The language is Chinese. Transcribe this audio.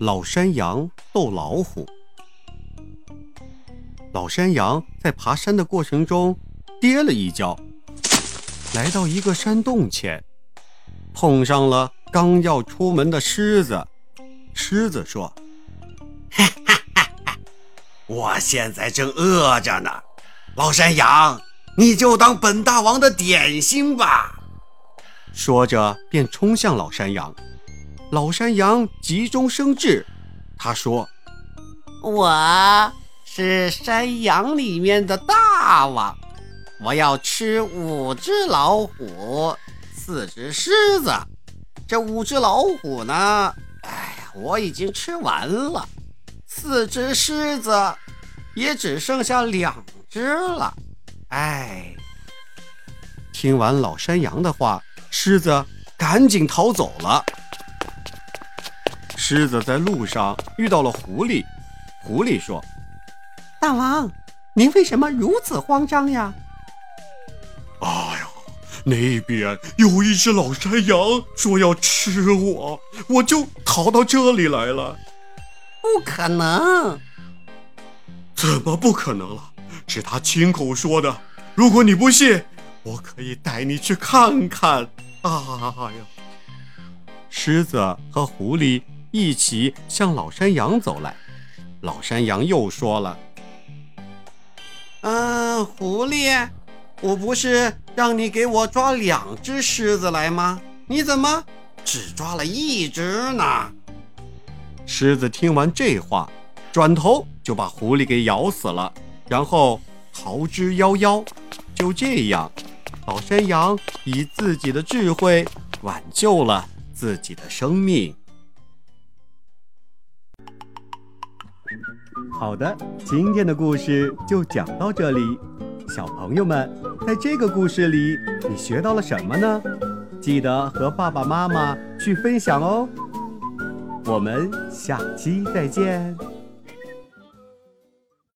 老山羊斗老虎。老山羊在爬山的过程中跌了一跤，来到一个山洞前，碰上了刚要出门的狮子。狮子说：“哈哈哈哈，我现在正饿着呢。”老山羊，你就当本大王的点心吧。说着，便冲向老山羊。老山羊急中生智，他说：“我是山羊里面的大王，我要吃五只老虎，四只狮子。这五只老虎呢？哎呀，我已经吃完了。四只狮子，也只剩下两。”只了，哎！听完老山羊的话，狮子赶紧逃走了。狮子在路上遇到了狐狸，狐狸说：“大王，您为什么如此慌张呀？”“哎呀，那边有一只老山羊说要吃我，我就逃到这里来了。”“不可能！”“怎么不可能了？”是他亲口说的。如果你不信，我可以带你去看看。啊呀！狮子和狐狸一起向老山羊走来。老山羊又说了：“嗯，狐狸，我不是让你给我抓两只狮子来吗？你怎么只抓了一只呢？”狮子听完这话，转头就把狐狸给咬死了。然后逃之夭夭。就这样，老山羊以自己的智慧挽救了自己的生命。好的，今天的故事就讲到这里。小朋友们，在这个故事里，你学到了什么呢？记得和爸爸妈妈去分享哦。我们下期再见。